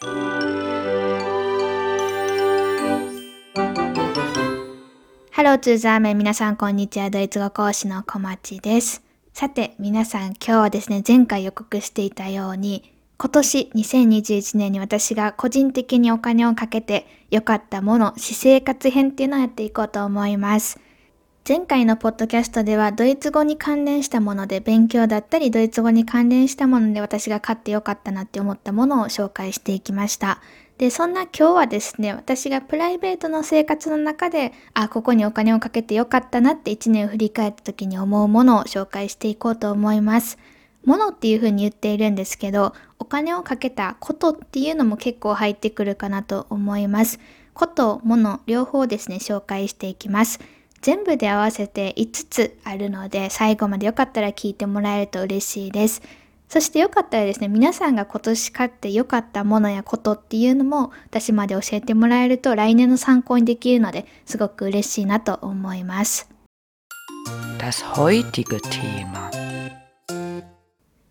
ハローツーザーメン皆さんこんにちは。ドイツ語講師の小町です。さて皆さん今日はですね前回予告していたように今年2021年に私が個人的にお金をかけて良かったもの、私生活編っていうのをやっていこうと思います。前回のポッドキャストではドイツ語に関連したもので勉強だったりドイツ語に関連したもので私が買ってよかったなって思ったものを紹介していきました。で、そんな今日はですね、私がプライベートの生活の中で、あ、ここにお金をかけてよかったなって1年を振り返った時に思うものを紹介していこうと思います。ものっていうふうに言っているんですけど、お金をかけたことっていうのも結構入ってくるかなと思います。こと、もの、両方ですね、紹介していきます。全部で合わせて5つあるので、最後までよかったら聞いてもらえると嬉しいです。そしてよかったらですね、皆さんが今年買ってよかったものやことっていうのも私まで教えてもらえると来年の参考にできるのですごく嬉しいなと思います。Das heutige Thema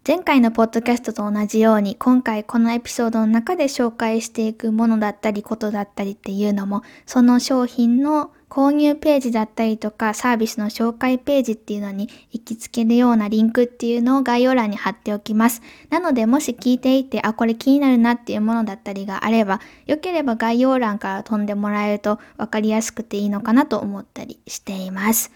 前回のポッドキャストと同じように今回このエピソードの中で紹介していくものだったりことだったりっていうのもその商品の購入ページだったりとかサービスの紹介ページっていうのに行きつけるようなリンクっていうのを概要欄に貼っておきます。なのでもし聞いていて、あ、これ気になるなっていうものだったりがあれば、よければ概要欄から飛んでもらえると分かりやすくていいのかなと思ったりしています。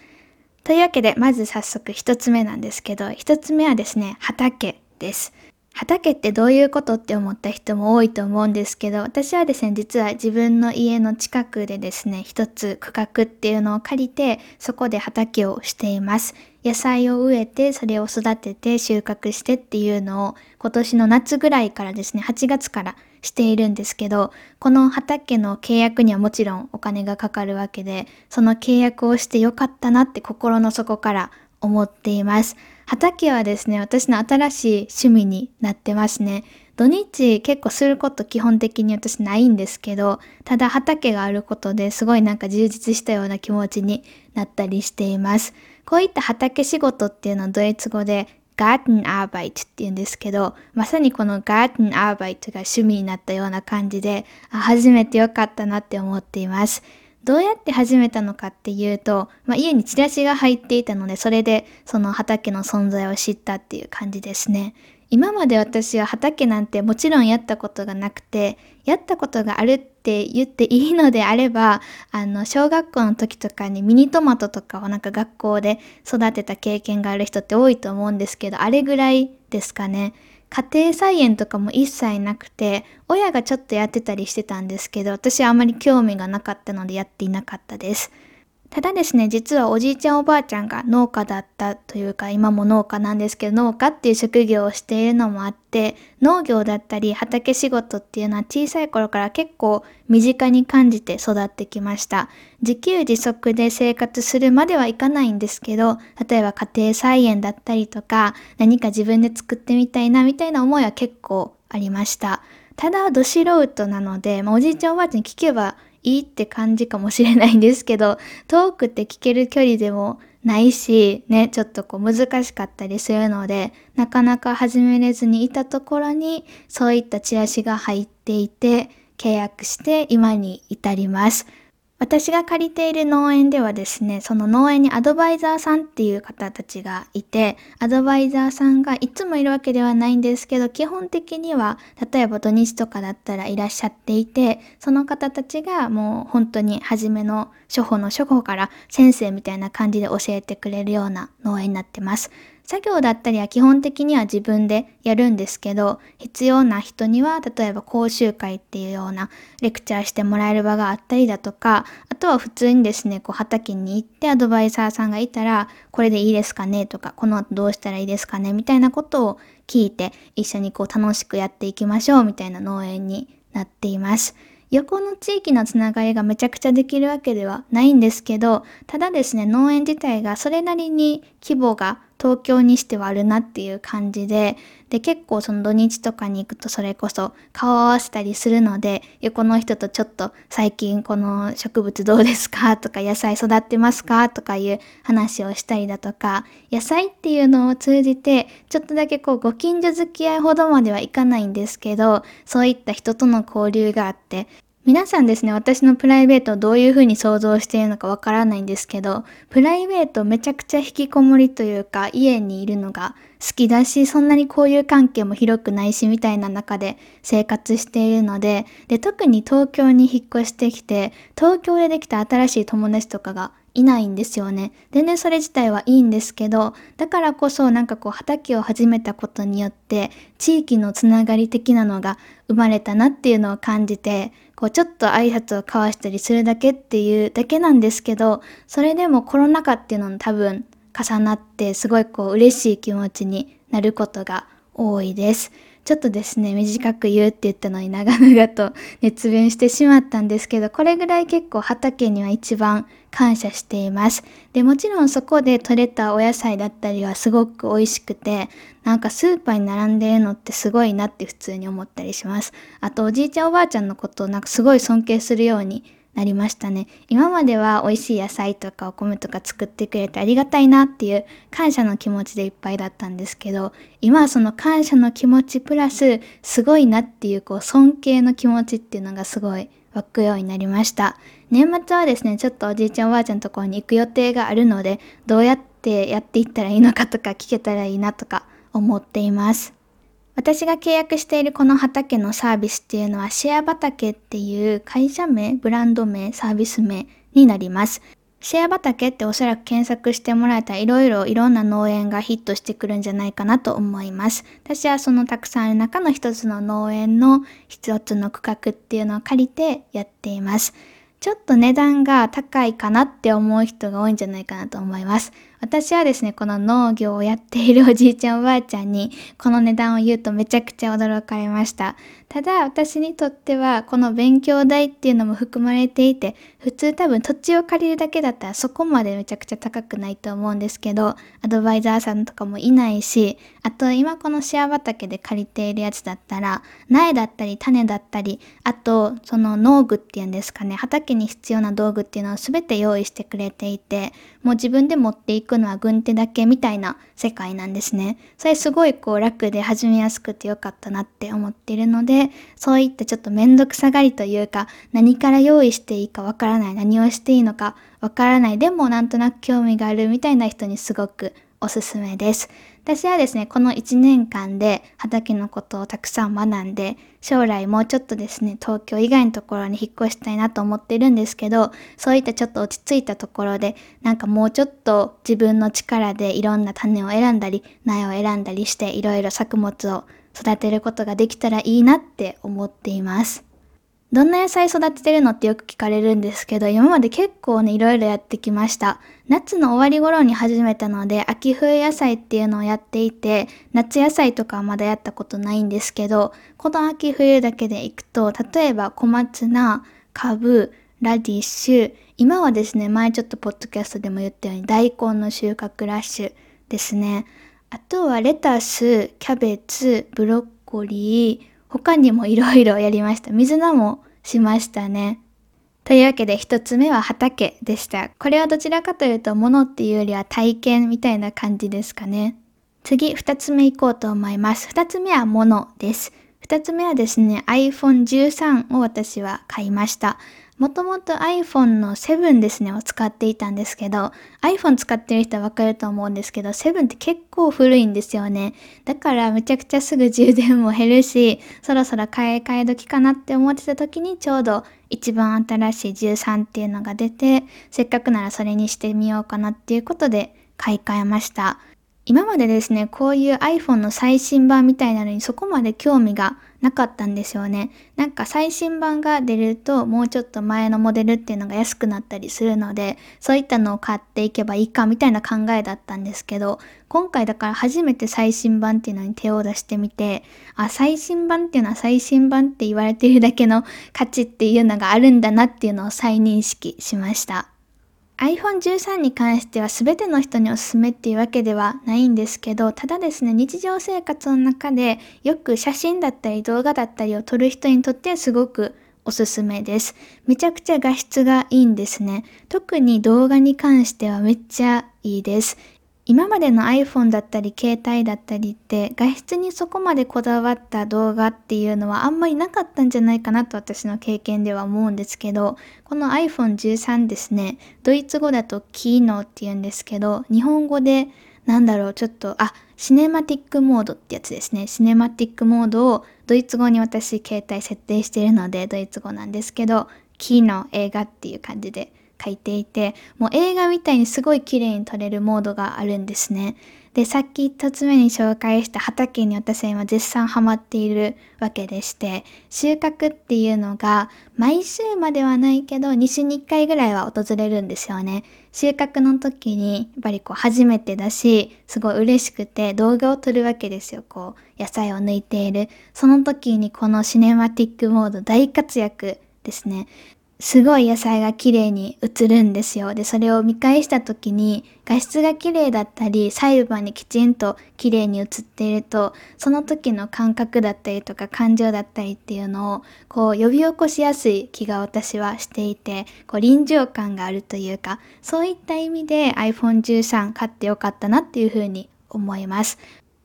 というわけで、まず早速一つ目なんですけど、一つ目はですね、畑です。畑ってどういうことって思った人も多いと思うんですけど、私はですね、実は自分の家の近くでですね、一つ区画っていうのを借りて、そこで畑をしています。野菜を植えて、それを育てて収穫してっていうのを今年の夏ぐらいからですね、8月からしているんですけど、この畑の契約にはもちろんお金がかかるわけで、その契約をしてよかったなって心の底から思っています。畑はですね、私の新しい趣味になってますね。土日結構すること基本的に私ないんですけど、ただ畑があることですごいなんか充実したような気持ちになったりしています。こういった畑仕事っていうのはドイツ語で Gartenarbeit って言うんですけど、まさにこの Gartenarbeit が趣味になったような感じで、あ初めてよかったなって思っています。どうやって始めたのかっていうと、まあ、家にチラシが入っていたので、それでその畑の存在を知ったっていう感じですね。今まで私は畑なんてもちろんやったことがなくて、やったことがあるっって言っていいのであれば、あの、小学校の時とかにミニトマトとかをなんか学校で育てた経験がある人って多いと思うんですけど、あれぐらいですかね。家庭菜園とかも一切なくて、親がちょっとやってたりしてたんですけど、私はあまり興味がなかったのでやっていなかったです。ただですね、実はおじいちゃんおばあちゃんが農家だったというか、今も農家なんですけど、農家っていう職業をしているのもあって、農業だったり畑仕事っていうのは小さい頃から結構身近に感じて育ってきました。自給自足で生活するまではいかないんですけど、例えば家庭菜園だったりとか、何か自分で作ってみたいなみたいな思いは結構ありました。ただ、ど素人なので、まあ、おじいちゃんおばあちゃんに聞けばいいって感じかもしれないんですけど、遠くって聞ける距離でもないし、ね、ちょっとこう難しかったりするので、なかなか始めれずにいたところに、そういったチラシが入っていて、契約して今に至ります。私が借りている農園ではですね、その農園にアドバイザーさんっていう方たちがいて、アドバイザーさんがいつもいるわけではないんですけど、基本的には、例えば土日とかだったらいらっしゃっていて、その方たちがもう本当に初めの初歩の初歩から先生みたいな感じで教えてくれるような農園になってます。作業だったりは基本的には自分でやるんですけど、必要な人には、例えば講習会っていうようなレクチャーしてもらえる場があったりだとか、あとは普通にですね、こう畑に行ってアドバイザーさんがいたら、これでいいですかねとか、この後どうしたらいいですかねみたいなことを聞いて、一緒にこう楽しくやっていきましょうみたいな農園になっています。横の地域のつながりがめちゃくちゃできるわけではないんですけど、ただですね、農園自体がそれなりに規模が東京にしてはあるなっていう感じで、で、結構その土日とかに行くとそれこそ顔を合わせたりするので、横の人とちょっと最近この植物どうですかとか野菜育ってますかとかいう話をしたりだとか、野菜っていうのを通じてちょっとだけこうご近所付き合いほどまではいかないんですけど、そういった人との交流があって、皆さんですね、私のプライベートをどういう風に想像しているのかわからないんですけど、プライベートめちゃくちゃ引きこもりというか、家にいるのが好きだし、そんなに交友関係も広くないし、みたいな中で生活しているので、で、特に東京に引っ越してきて、東京でできた新しい友達とかがいないんですよね。全然それ自体はいいんですけど、だからこそなんかこう畑を始めたことによって、地域のつながり的なのが生まれたなっていうのを感じて、こうちょっと挨拶を交わしたりするだけっていうだけなんですけど、それでもコロナ禍っていうのも多分重なってすごいこう嬉しい気持ちになることが多いです。ちょっとですね、短く言うって言ったのに長々と熱弁してしまったんですけど、これぐらい結構畑には一番感謝しています。で、もちろんそこで採れたお野菜だったりはすごく美味しくて、なんかスーパーに並んでるのってすごいなって普通に思ったりします。あとおじいちゃんおばあちゃんのことをなんかすごい尊敬するようになりましたね。今までは美味しい野菜とかお米とか作ってくれてありがたいなっていう感謝の気持ちでいっぱいだったんですけど、今はその感謝の気持ちプラスすごいなっていうこう尊敬の気持ちっていうのがすごい湧くようになりました。年末はですね、ちょっとおじいちゃんおばあちゃんのところに行く予定があるので、どうやってやっていったらいいのかとか聞けたらいいなとか思っています。私が契約しているこの畑のサービスっていうのはシェア畑っていう会社名、ブランド名、サービス名になります。シェア畑っておそらく検索してもらえたらいろいろいろんな農園がヒットしてくるんじゃないかなと思います。私はそのたくさんある中の一つの農園の一つの区画っていうのを借りてやっています。ちょっと値段が高いかなって思う人が多いんじゃないかなと思います。私はですね、この農業をやっているおじいちゃんおばあちゃんにこの値段を言うとめちゃくちゃ驚かれました。ただ私にとってはこの勉強代っていうのも含まれていて、普通多分土地を借りるだけだったらそこまでめちゃくちゃ高くないと思うんですけど、アドバイザーさんとかもいないし、あと今このシェア畑で借りているやつだったら、苗だったり種だったり、あとその農具っていうんですかね、畑に必要な道具っていうのを全て用意してくれていて、もう自分で持っていくのは軍手だけみたいな世界なんですね。それすごいこう楽で始めやすくてよかったなって思っているので、そういったちょっとめんどくさがりというか、何から用意していいかわからない、何をしていいのかわからない、でもなんとなく興味があるみたいな人にすごくおすすめです。私はですね、この1年間で畑のことをたくさん学んで、将来もうちょっとですね、東京以外のところに引っ越したいなと思ってるんですけど、そういったちょっと落ち着いたところで、なんかもうちょっと自分の力でいろんな種を選んだり、苗を選んだりして、いろいろ作物を育てることができたらいいなって思っています。どんな野菜育ててるのってよく聞かれるんですけど、今まで結構ね、いろいろやってきました。夏の終わり頃に始めたので、秋冬野菜っていうのをやっていて、夏野菜とかはまだやったことないんですけど、この秋冬だけでいくと、例えば小松菜、カブ、ラディッシュ、今はですね、前ちょっとポッドキャストでも言ったように大根の収穫ラッシュですね。あとはレタス、キャベツ、ブロッコリー、他にもいろいろやりました。水菜もしましたね。というわけで一つ目は畑でした。これはどちらかというと物っていうよりは体験みたいな感じですかね。次二つ目行こうと思います。二つ目は物です。二つ目はですね、iPhone 13を私は買いました。もともと iPhone の7ですね、を使っていたんですけど、iPhone 使ってる人はわかると思うんですけど、7って結構古いんですよね。だからめちゃくちゃすぐ充電も減るし、そろそろ買い替え時かなって思ってた時にちょうど一番新しい13っていうのが出て、せっかくならそれにしてみようかなっていうことで買い替えました。今までですね、こういう iPhone の最新版みたいなのにそこまで興味がなかったんですよね。なんか最新版が出るともうちょっと前のモデルっていうのが安くなったりするので、そういったのを買っていけばいいかみたいな考えだったんですけど、今回だから初めて最新版っていうのに手を出してみて、あ、最新版っていうのは最新版って言われてるだけの価値っていうのがあるんだなっていうのを再認識しました。iPhone 13に関しては全ての人におすすめっていうわけではないんですけど、ただですね、日常生活の中でよく写真だったり動画だったりを撮る人にとってはすごくおすすめです。めちゃくちゃ画質がいいんですね。特に動画に関してはめっちゃいいです。今までの iPhone だったり携帯だったりって画質にそこまでこだわった動画っていうのはあんまりなかったんじゃないかなと私の経験では思うんですけどこの iPhone13 ですねドイツ語だとキーノって言うんですけど日本語でなんだろうちょっとあシネマティックモードってやつですね。シネマティックモードをドイツ語に私携帯設定してるのでドイツ語なんですけどキーノ映画っていう感じで書いていて、もう映画みたいにすごい綺麗に撮れるモードがあるんですね。で、さっき一つ目に紹介した畑に私は今絶賛ハマっているわけでして、収穫っていうのが毎週まではないけど2週に1回ぐらいは訪れるんですよね。収穫の時にやっぱりこう初めてだし、すごい嬉しくて動画を撮るわけですよ。こう野菜を抜いている。その時にこのシネマティックモード大活躍ですね。すごい野菜が綺麗に映るんですよ。で、それを見返した時に画質が綺麗だったり、細部にきちんと綺麗に映っていると、その時の感覚だったりとか感情だったりっていうのをこう呼び起こしやすい気が私はしていて、こう臨場感があるというか、そういった意味で iPhone 13買ってよかったなっていうふうに思います。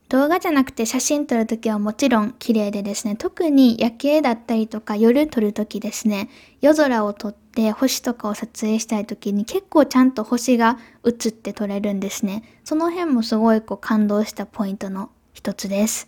動画じゃなくて写真撮るときはもちろん綺麗でですね、特に夜景だったりとか夜撮るときですね、夜空を撮って星とかを撮影したいときに結構ちゃんと星が映って撮れるんですね。その辺もすごいこう感動したポイントの一つです。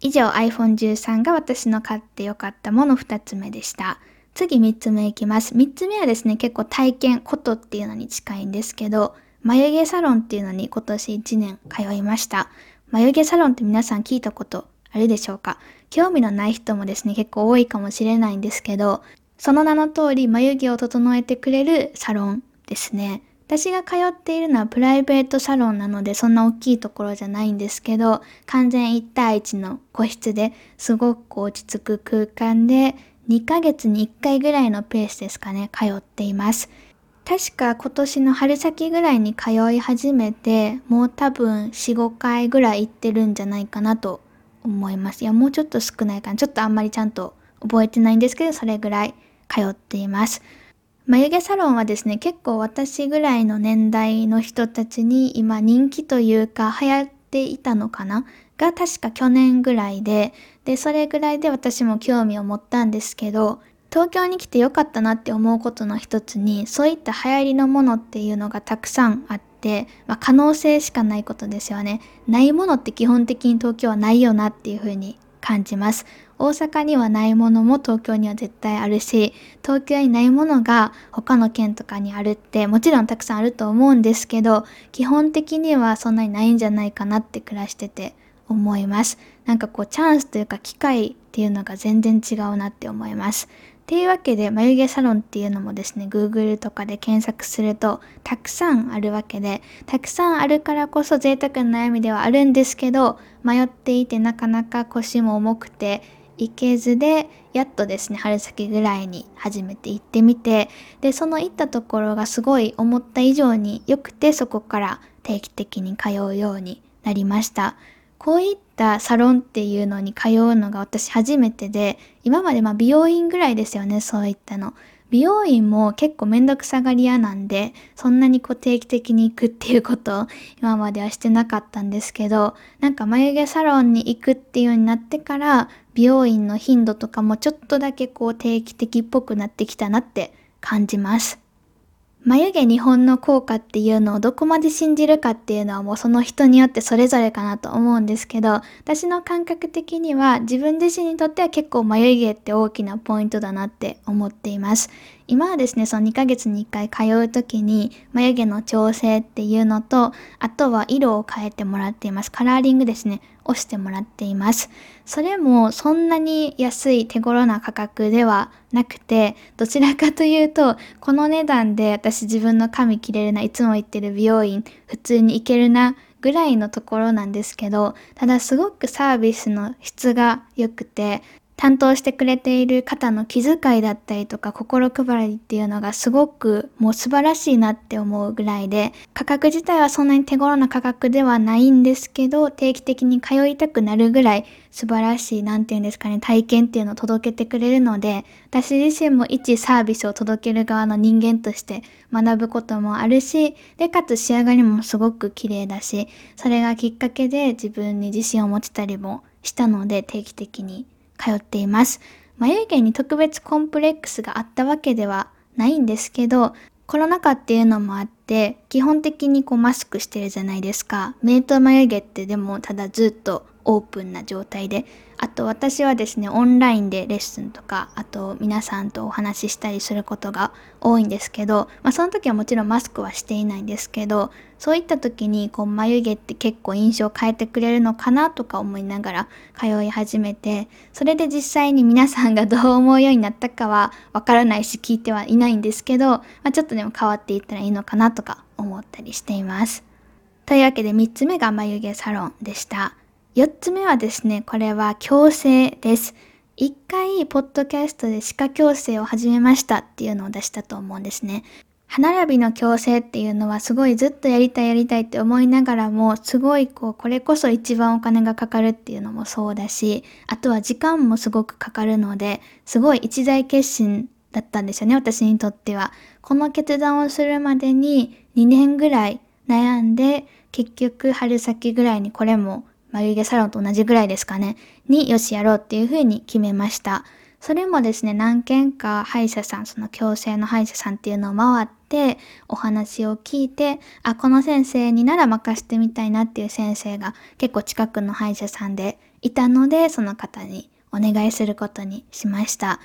以上 iPhone 13が私の買ってよかったもの2つ目でした。次3つ目いきます。3つ目はですね、結構体験、ことっていうのに近いんですけど、眉毛サロンっていうのに今年1年通いました。眉毛サロンって皆さん聞いたことあるでしょうか？興味のない人もですね、結構多いかもしれないんですけど、その名の通り眉毛を整えてくれるサロンですね。私が通っているのはプライベートサロンなのでそんな大きいところじゃないんですけど、完全1対1の個室ですごく落ち着く空間で2ヶ月に1回ぐらいのペースですかね、通っています。確か今年の春先ぐらいに通い始めて、もう多分4、5回ぐらい行ってるんじゃないかなと思います。いや、もうちょっと少ないかな。ちょっとあんまりちゃんと覚えてないんですけど、それぐらい通っています。眉毛サロンはですね、結構私ぐらいの年代の人たちに今人気というか流行っていたのかな？が確か去年ぐらいで、で、それぐらいで私も興味を持ったんですけど、東京に来てよかったなって思うことの一つにそういった流行りのものっていうのがたくさんあって、まあ、可能性しかないことですよね。ないものって基本的に東京はないよなっていうふうに感じます。大阪にはないものも東京には絶対あるし東京にないものが他の県とかにあるってもちろんたくさんあると思うんですけど基本的にはそんなにないんじゃないかなって暮らしてて思います。なんかこうチャンスというか機会っていうのが全然違うなって思いますっていうわけで眉毛サロンっていうのもですね Google とかで検索するとたくさんあるわけでたくさんあるからこそ贅沢な悩みではあるんですけど迷っていてなかなか腰も重くて行けずでやっとですね春先ぐらいに初めて行ってみてでその行ったところがすごい思った以上に良くてそこから定期的に通うようになりました。こういったサロンっていうのに通うのが私初めてで、今までまあ美容院ぐらいですよね、そういったの。美容院も結構めんどくさがり屋なんで、そんなにこう定期的に行くっていうことを 今まではしてなかったんですけど、なんか眉毛サロンに行くっていうようになってから、美容院の頻度とかもちょっとだけこう定期的っぽくなってきたなって感じます。眉毛日本の効果っていうのをどこまで信じるかっていうのはもうその人によってそれぞれかなと思うんですけど、私の感覚的には自分自身にとっては結構眉毛って大きなポイントだなって思っています。今はですね、その2ヶ月に1回通う時に眉毛の調整っていうのと、あとは色を変えてもらっています。カラーリングですね、押してもらっています。それもそんなに安い手頃な価格ではなくて、どちらかというと、この値段で私自分の髪切れるな、いつも行ってる美容院、普通に行けるな、ぐらいのところなんですけど、ただすごくサービスの質が良くて、担当してくれている方の気遣いだったりとか心配りっていうのがすごくもう素晴らしいなって思うぐらいで価格自体はそんなに手頃な価格ではないんですけど定期的に通いたくなるぐらい素晴らしい何て言うんですかね体験っていうのを届けてくれるので私自身も一サービスを届ける側の人間として学ぶこともあるしでかつ仕上がりもすごく綺麗だしそれがきっかけで自分に自信を持ちたりもしたので定期的に。通っています。眉毛に特別コンプレックスがあったわけではないんですけど、コロナ禍っていうのもあって、基本的にこうマスクしてるじゃないですか。目と眉毛ってでもただずっとオープンな状態であと私はですねオンラインでレッスンとかあと皆さんとお話ししたりすることが多いんですけど、まあ、その時はもちろんマスクはしていないんですけどそういった時にこう眉毛って結構印象を変えてくれるのかなとか思いながら通い始めてそれで実際に皆さんが どう思うようになったかはわからないし聞いてはいないんですけど、まあ、ちょっとでも変わっていったらいいのかなとか思ったりしています。というわけで3つ目が眉毛サロンでした。4つ目はですね、これは矯正です。一回、ポッドキャストで歯科矯正を始めましたっていうのを出したと思うんですね。歯並びの矯正っていうのはすごいずっとやりたいやりたいって思いながらも、すごいこう、これこそ一番お金がかかるっていうのもそうだし、あとは時間もすごくかかるので、すごい一大決心だったんですよね、私にとっては。この決断をするまでに2年ぐらい悩んで、結局春先ぐらいにこれも眉毛サロンと同じぐらいですかね、によしやろうっていうふうに決めました。それもですね、何件か歯医者さん、その矯正の歯医者さんっていうのを回って、お話を聞いて、あ、この先生になら任せてみたいなっていう先生が結構近くの歯医者さんでいたので、その方にお願いすることにしました。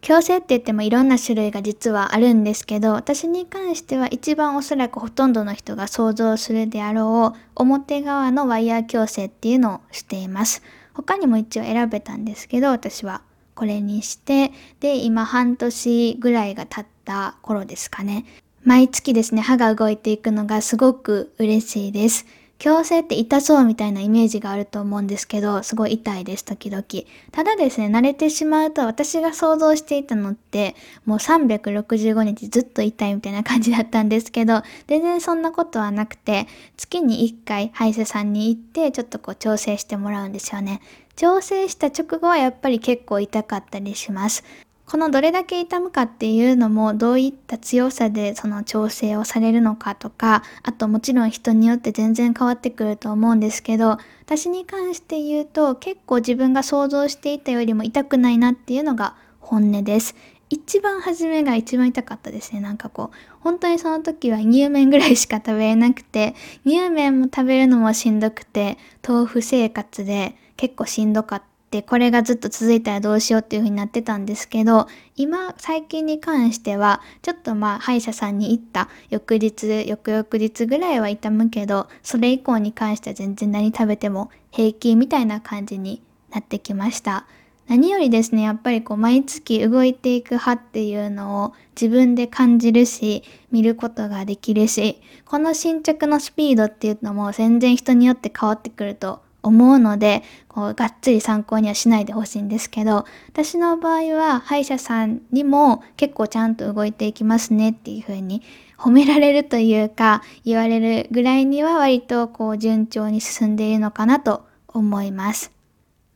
矯正って言ってもいろんな種類が実はあるんですけど、私に関しては一番おそらくほとんどの人が想像するであろう表側のワイヤー矯正っていうのをしています。他にも一応選べたんですけど、私はこれにして、で、今半年ぐらいが経った頃ですかね。毎月ですね、歯が動いていくのがすごく嬉しいです。矯正って痛そうみたいなイメージがあると思うんですけど、すごい痛いです、時々。ただですね、慣れてしまうと私が想像していたのって、もう365日ずっと痛いみたいな感じだったんですけど、全然そんなことはなくて、月に1回歯医者さんに行って、ちょっとこう調整してもらうんですよね。調整した直後はやっぱり結構痛かったりします。このどれだけ痛むかっていうのもどういった強さでその調整をされるのかとかあともちろん人によって全然変わってくると思うんですけど私に関して言うと結構自分が想像していたよりも痛くないなっていうのが本音です。一番初めが一番痛かったですね。なんかこう、本当にその時は乳麺ぐらいしか食べれなくて、乳麺も食べるのもしんどくて、豆腐生活で結構しんどかったで、これがずっと続いたらどうしようっていう風になってたんですけど、今、最近に関しては、ちょっとまあ、歯医者さんに行った翌日、翌々日ぐらいは痛むけど、それ以降に関しては全然何食べても平気みたいな感じになってきました。何よりですね、やっぱりこう毎月動いていく歯っていうのを自分で感じるし、見ることができるし、この進捗のスピードっていうのも全然人によって変わってくると思うので、こう、がっつり参考にはしないでほしいんですけど、私の場合は歯医者さんにも結構ちゃんと動いていきますねっていう風に褒められるというか、言われるぐらいには割とこう順調に進んでいるのかなと思います。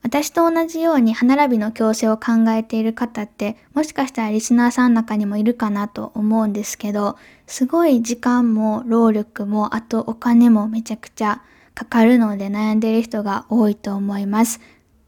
私と同じように歯並びの矯正を考えている方ってもしかしたらリスナーさんの中にもいるかなと思うんですけどすごい時間も労力もあとお金もめちゃくちゃかかるので悩んでいる人が多いと思います。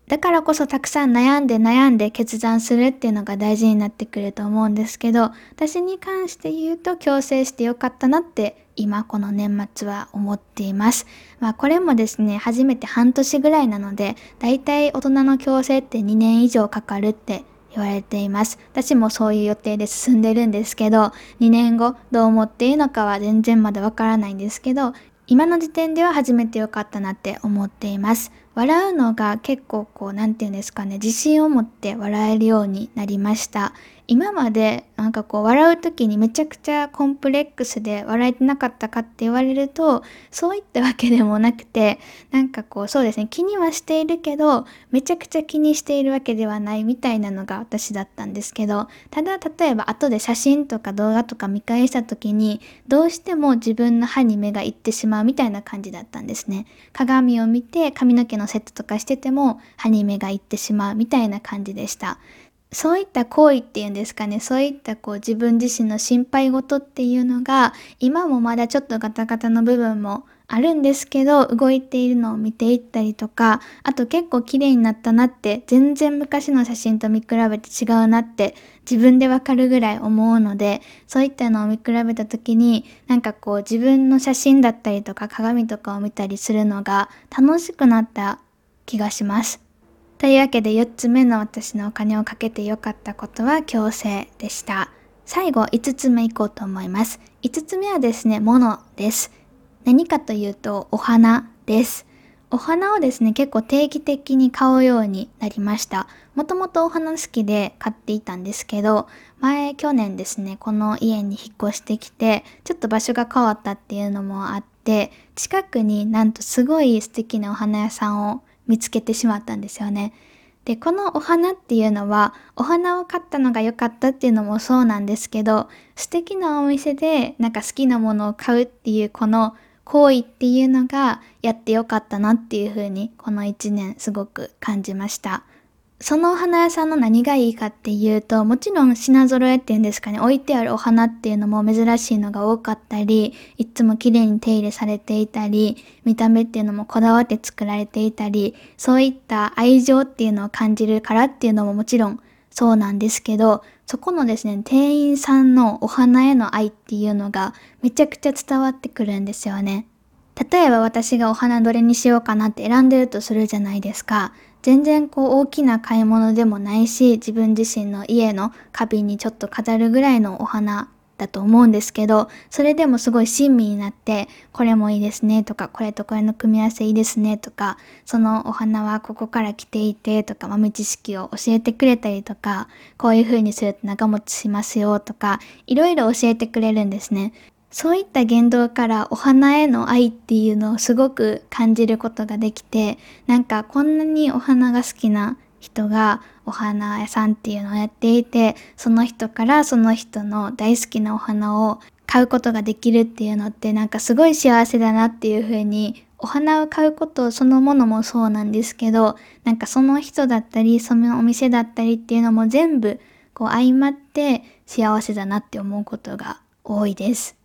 だからこそたくさん悩んで悩んで決断するっていうのが大事になってくると思うんですけど、私に関して言うと強制してよかったなって今この年末は思っています。まあこれもですね、初めて半年ぐらいなので、だいたい大人の強制って2年以上かかるって言われています。私もそういう予定で進んでるんですけど、2年後どう思っているのかは全然まだわからないんですけど、今の時点では初めてよかったなって思っています。笑うのが結構こう、なんて言うんですかね、自信を持って笑えるようになりました。今までなんかこう笑う時にめちゃくちゃコンプレックスで笑えてなかったかって言われるとそういったわけでもなくてなんかこうそうですね気にはしているけどめちゃくちゃ気にしているわけではないみたいなのが私だったんですけどただ例えば後で写真とか動画とか見返した時にどうしても自分の歯に目がいってしまうみたいな感じだったんですね。鏡を見て髪の毛のセットとかしてても歯に目がいってしまうみたいな感じでした。そういった行為っていうんですかね、そういったこう自分自身の心配事っていうのが、今もまだちょっとガタガタの部分もあるんですけど、動いているのを見ていったりとか、あと結構綺麗になったなって、全然昔の写真と見比べて違うなって自分でわかるぐらい思うので、そういったのを見比べた時に、なんかこう自分の写真だったりとか鏡とかを見たりするのが楽しくなった気がします。というわけで4つ目の私のお金をかけてよかったことは強制でした。最後5つ目いこうと思います。5つ目はですね、物です。何かというとお花です。お花をですね、結構定期的に買うようになりました。もともとお花好きで買っていたんですけど、前去年ですね、この家に引っ越してきて、ちょっと場所が変わったっていうのもあって、近くになんとすごい素敵なお花屋さんを見つけてしまったんですよね。で、このお花っていうのは、お花を買ったのが良かったっていうのもそうなんですけど、素敵なお店でなんか好きなものを買うっていうこの行為っていうのがやって良かったなっていうふうにこの1年すごく感じました。そのお花屋さんの何がいいかっていうと、もちろん品揃えっていうんですかね、置いてあるお花っていうのも珍しいのが多かったり、いつも綺麗に手入れされていたり、見た目っていうのもこだわって作られていたり、そういった愛情っていうのを感じるからっていうのももちろんそうなんですけど、そこのですね、店員さんのお花への愛っていうのがめちゃくちゃ伝わってくるんですよね。例えば私がお花どれにしようかなって選んでるとするじゃないですか。全然こう大きな買い物でもないし、自分自身の家の花瓶にちょっと飾るぐらいのお花だと思うんですけど、それでもすごい親身になって、これもいいですねとか、これとこれの組み合わせいいですねとか、そのお花はここから来ていてとか、豆知識を教えてくれたりとか、こういう風にすると長持ちしますよとか、いろいろ教えてくれるんですね。そういった言動からお花への愛っていうのをすごく感じることができて、なんかこんなにお花が好きな人がお花屋さんっていうのをやっていて、その人からその人の大好きなお花を買うことができるっていうのってなんかすごい幸せだなっていうふうにお花を買うことそのものもそうなんですけどなんかその人だったりそのお店だったりっていうのも全部こう相まって幸せだなって思うことが多いです。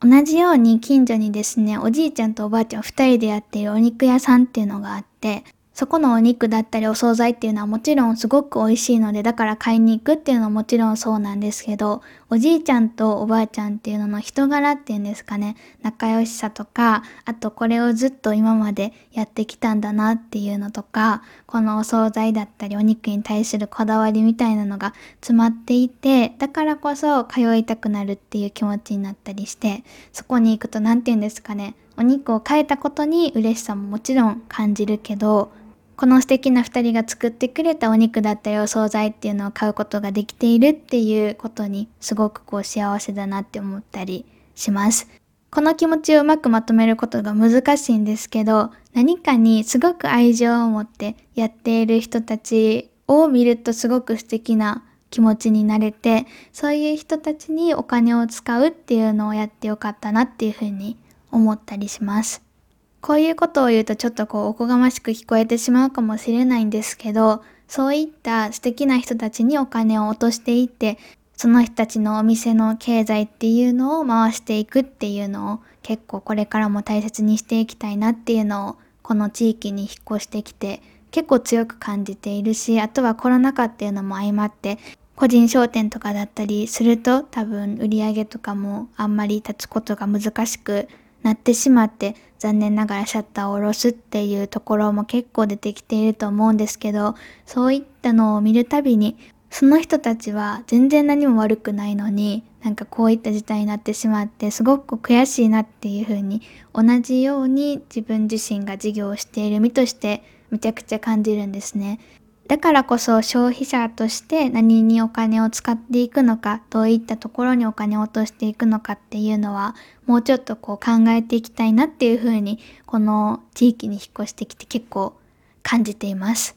同じように近所にですね、おじいちゃんとおばあちゃん2人でやっているお肉屋さんっていうのがあって、そこのお肉だったりお惣菜っていうのはもちろんすごく美味しいので、だから買いに行くっていうのはもちろんそうなんですけど、おじいちゃんとおばあちゃんっていうのの人柄っていうんですかね、仲良しさとか、あとこれをずっと今までやってきたんだなっていうのとか、このお惣菜だったりお肉に対するこだわりみたいなのが詰まっていて、だからこそ通いたくなるっていう気持ちになったりして、そこに行くと何て言うんですかね、お肉を変えたことに嬉しさももちろん感じるけど、この素敵な2人が作ってくれたお肉だったりお惣菜っていうのを買うことができているっていうことにすごくこう幸せだなって思ったりします。この気持ちをうまくまとめることが難しいんですけど、何かにすごく愛情を持ってやっている人たちを見るとすごく素敵な気持ちになれて、そういう人たちにお金を使うっていうのをやってよかったなっていうふうに思ったりします。こういうことを言うとちょっとこうおこがましく聞こえてしまうかもしれないんですけど、そういった素敵な人たちにお金を落としていって、その人たちのお店の経済っていうのを回していくっていうのを結構これからも大切にしていきたいなっていうのをこの地域に引っ越してきて結構強く感じているし、あとはコロナ禍っていうのも相まって個人商店とかだったりすると多分売り上げとかもあんまり立つことが難しくなってしまって残念ながらシャッターを下ろすっていうところも結構出てきていると思うんですけどそういったのを見るたびにその人たちは全然何も悪くないのになんかこういった事態になってしまってすごく悔しいなっていうふうに同じように自分自身が事業をしている身としてめちゃくちゃ感じるんですね。だからこそ消費者として何にお金を使っていくのか、どういったところにお金を落としていくのかっていうのは、もうちょっとこう考えていきたいなっていうふうに、この地域に引っ越してきて結構感じています。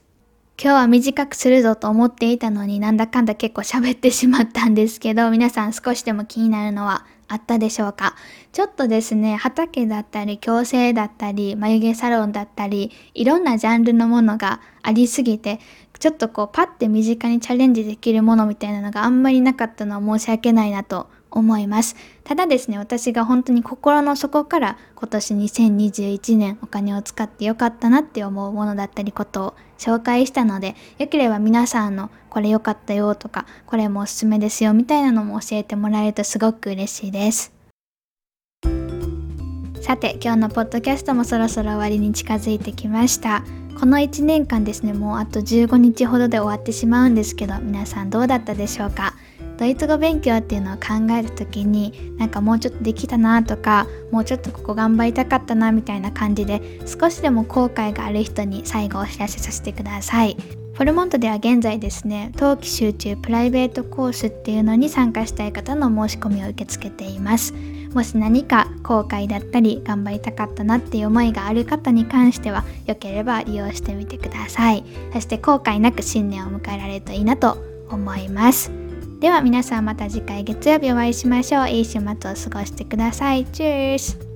今日は短くするぞと思っていたのになんだかんだ結構喋ってしまったんですけど、皆さん少しでも気になるのはあったでしょうか？ちょっとですね、畑だったり、矯正だったり、眉毛サロンだったり、いろんなジャンルのものがありすぎて、ちょっとこうパッて身近にチャレンジできるものみたいなのがあんまりなかったのは申し訳ないなと思います。ただですね、私が本当に心の底から今年2021年お金を使ってよかったなって思うものだったりことを紹介したので、よければ皆さんのこれ良かったよとか、これもおすすめですよみたいなのも教えてもらえるとすごく嬉しいです。さて、今日のポッドキャストもそろそろ終わりに近づいてきました。この1年間ですねもうあと15日ほどで終わってしまうんですけど皆さんどうだったでしょうか？ドイツ語勉強っていうのを考える時になんかもうちょっとできたなとかもうちょっとここ頑張りたかったなみたいな感じで少しでも後悔がある人に最後お知らせさせてください。フォルモントでは現在ですね冬季集中プライベートコースっていうのに参加したい方の申し込みを受け付けています。もし何か後悔だったり頑張りたかったなっていう思いがある方に関してはよければ利用してみてください。そして後悔なく新年を迎えられるといいなと思います。では皆さんまた次回月曜日お会いしましょう。いい週末を過ごしてください。チュース。